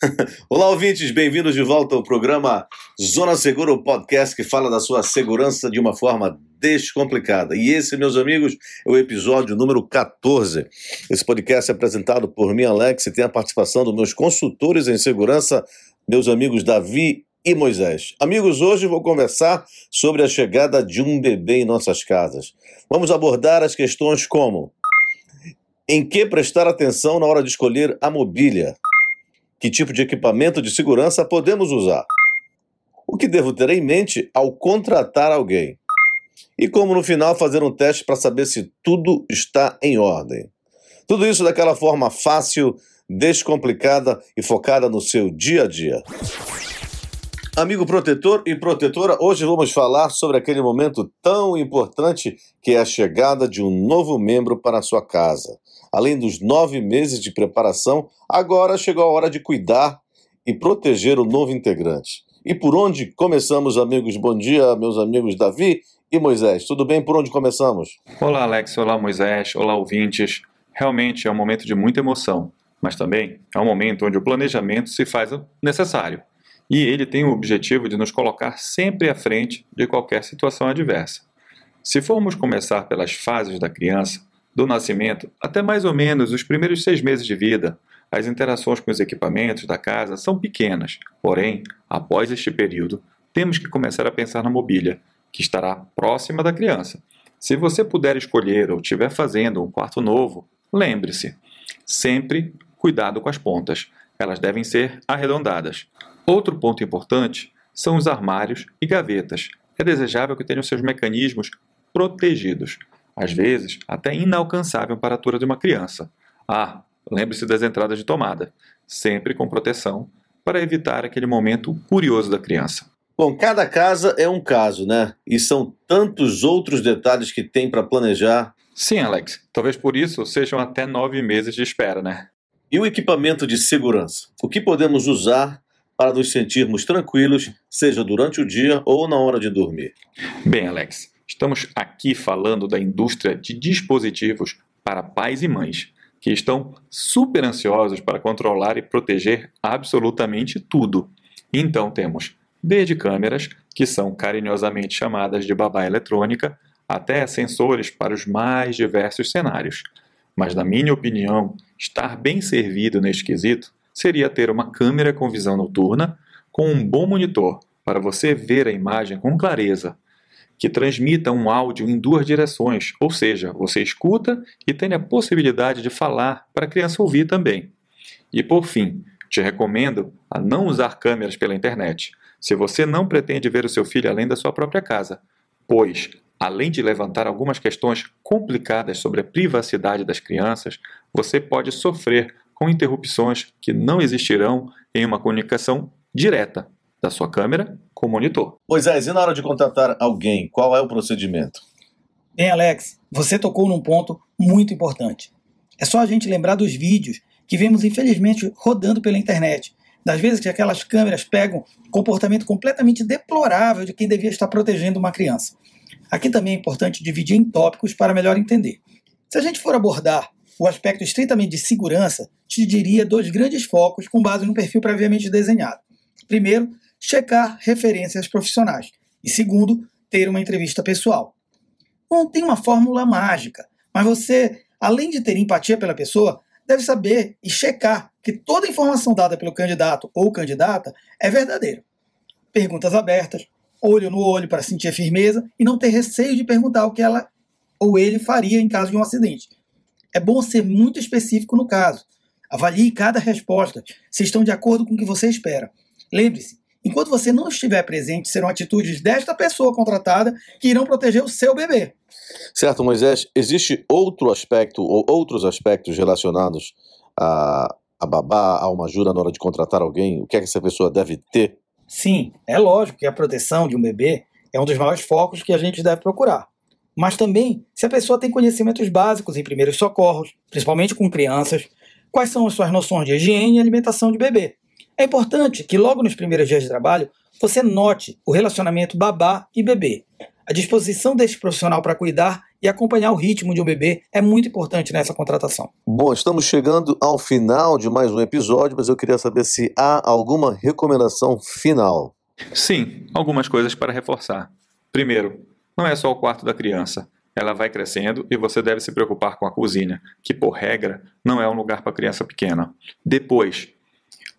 Olá, ouvintes, bem-vindos de volta ao programa Zona Segura, o podcast que fala da sua segurança de uma forma descomplicada. E esse, meus amigos, é o episódio número 14. Esse podcast é apresentado por mim, Alex, e tem a participação dos meus consultores em segurança, meus amigos Davi e Moisés. Amigos, hoje vou conversar sobre a chegada de um bebê em nossas casas. Vamos abordar as questões como em que prestar atenção na hora de escolher a mobília? Que tipo de equipamento de segurança podemos usar? O que devo ter em mente ao contratar alguém? E como no final fazer um teste para saber se tudo está em ordem? Tudo isso daquela forma fácil, descomplicada e focada no seu dia a dia. Amigo protetor e protetora, hoje vamos falar sobre aquele momento tão importante que é a chegada de um novo membro para a sua casa. Além dos nove meses de preparação, agora chegou a hora de cuidar e proteger o novo integrante. E por onde começamos, amigos? Bom dia, meus amigos Davi e Moisés. Tudo bem? Por onde começamos? Olá, Alex. Olá, Moisés. Olá, ouvintes. Realmente é um momento de muita emoção, mas também é um momento onde o planejamento se faz necessário. E ele tem o objetivo de nos colocar sempre à frente de qualquer situação adversa. Se formos começar pelas fases da criança, do nascimento até mais ou menos os primeiros seis meses de vida, as interações com os equipamentos da casa são pequenas. Porém, após este período, temos que começar a pensar na mobília, que estará próxima da criança. Se você puder escolher ou estiver fazendo um quarto novo, lembre-se: sempre cuidado com as pontas, elas devem ser arredondadas. Outro ponto importante são os armários e gavetas. É desejável que tenham seus mecanismos protegidos às vezes até inalcançável para a altura de uma criança. Ah, lembre-se das entradas de tomada, sempre com proteção, para evitar aquele momento curioso da criança. Bom, cada casa é um caso, né? E são tantos outros detalhes que tem para planejar. Sim, Alex. Talvez por isso sejam até nove meses de espera, né? E o equipamento de segurança? O que podemos usar para nos sentirmos tranquilos, seja durante o dia ou na hora de dormir? Bem, Alex, Estamos aqui falando da indústria de dispositivos para pais e mães, que estão super ansiosos para controlar e proteger absolutamente tudo. Então temos desde câmeras, que são carinhosamente chamadas de babá eletrônica, até sensores para os mais diversos cenários. Mas, na minha opinião, estar bem servido neste quesito seria ter uma câmera com visão noturna, com um bom monitor para você ver a imagem com clareza, que transmita um áudio em duas direções, ou seja, você escuta e tem a possibilidade de falar para a criança ouvir também. E por fim, te recomendo a não usar câmeras pela internet, se você não pretende ver o seu filho além da sua própria casa, pois, além de levantar algumas questões complicadas sobre a privacidade das crianças, você pode sofrer com interrupções que não existirão em uma comunicação direta da sua câmera com o monitor. Moisés, e na hora de contratar alguém, qual é o procedimento? Bem, Alex, você tocou num ponto muito importante. É só a gente lembrar dos vídeos que vemos, infelizmente, rodando pela internet. Das vezes que aquelas câmeras pegam comportamento completamente deplorável de quem devia estar protegendo uma criança. Aqui também é importante dividir em tópicos para melhor entender. Se a gente for abordar o aspecto estritamente de segurança, te diria dois grandes focos com base no perfil previamente desenhado. Primeiro, checar referências profissionais. E segundo, ter uma entrevista pessoal. Não tem uma fórmula mágica, mas você, além de ter empatia pela pessoa, deve saber e checar que toda informação dada pelo candidato ou candidata é verdadeira. Perguntas abertas, olho no olho para sentir firmeza e não ter receio de perguntar o que ela ou ele faria em caso de um acidente. É bom ser muito específico no caso. Avalie cada resposta se estão de acordo com o que você espera. Lembre-se, Enquanto você não estiver presente, serão atitudes desta pessoa contratada que irão proteger o seu bebê. Certo, Moisés. Existe outro aspecto ou outros aspectos relacionados a, a babá, a uma ajuda na hora de contratar alguém? O que é que essa pessoa deve ter? Sim, é lógico que a proteção de um bebê é um dos maiores focos que a gente deve procurar. mas também se a pessoa tem conhecimentos básicos em primeiros socorros, principalmente com crianças, quais são as suas noções de higiene e alimentação de bebê. É importante que logo nos primeiros dias de trabalho você note o relacionamento babá e bebê. A disposição deste profissional para cuidar e acompanhar o ritmo de um bebê é muito importante nessa contratação. Bom, estamos chegando ao final de mais um episódio, mas eu queria saber se há alguma recomendação final. Sim, algumas coisas para reforçar. Primeiro, não é só o quarto da criança. Ela vai crescendo e você deve se preocupar com a cozinha, que por regra não é um lugar para criança pequena. Depois,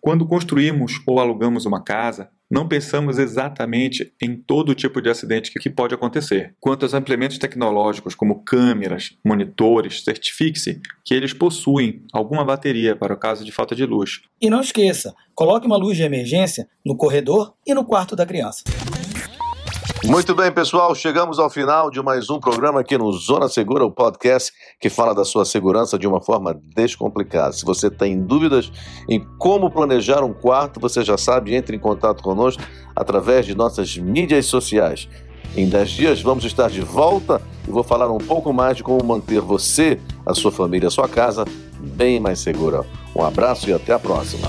quando construímos ou alugamos uma casa, não pensamos exatamente em todo tipo de acidente que pode acontecer. Quanto aos implementos tecnológicos, como câmeras, monitores, certifique-se que eles possuem alguma bateria para o caso de falta de luz. E não esqueça, coloque uma luz de emergência no corredor e no quarto da criança. Muito bem, pessoal, chegamos ao final de mais um programa aqui no Zona Segura, o podcast que fala da sua segurança de uma forma descomplicada. Se você tem dúvidas em como planejar um quarto, você já sabe, entre em contato conosco através de nossas mídias sociais. Em 10 dias vamos estar de volta e vou falar um pouco mais de como manter você, a sua família, a sua casa bem mais segura. Um abraço e até a próxima.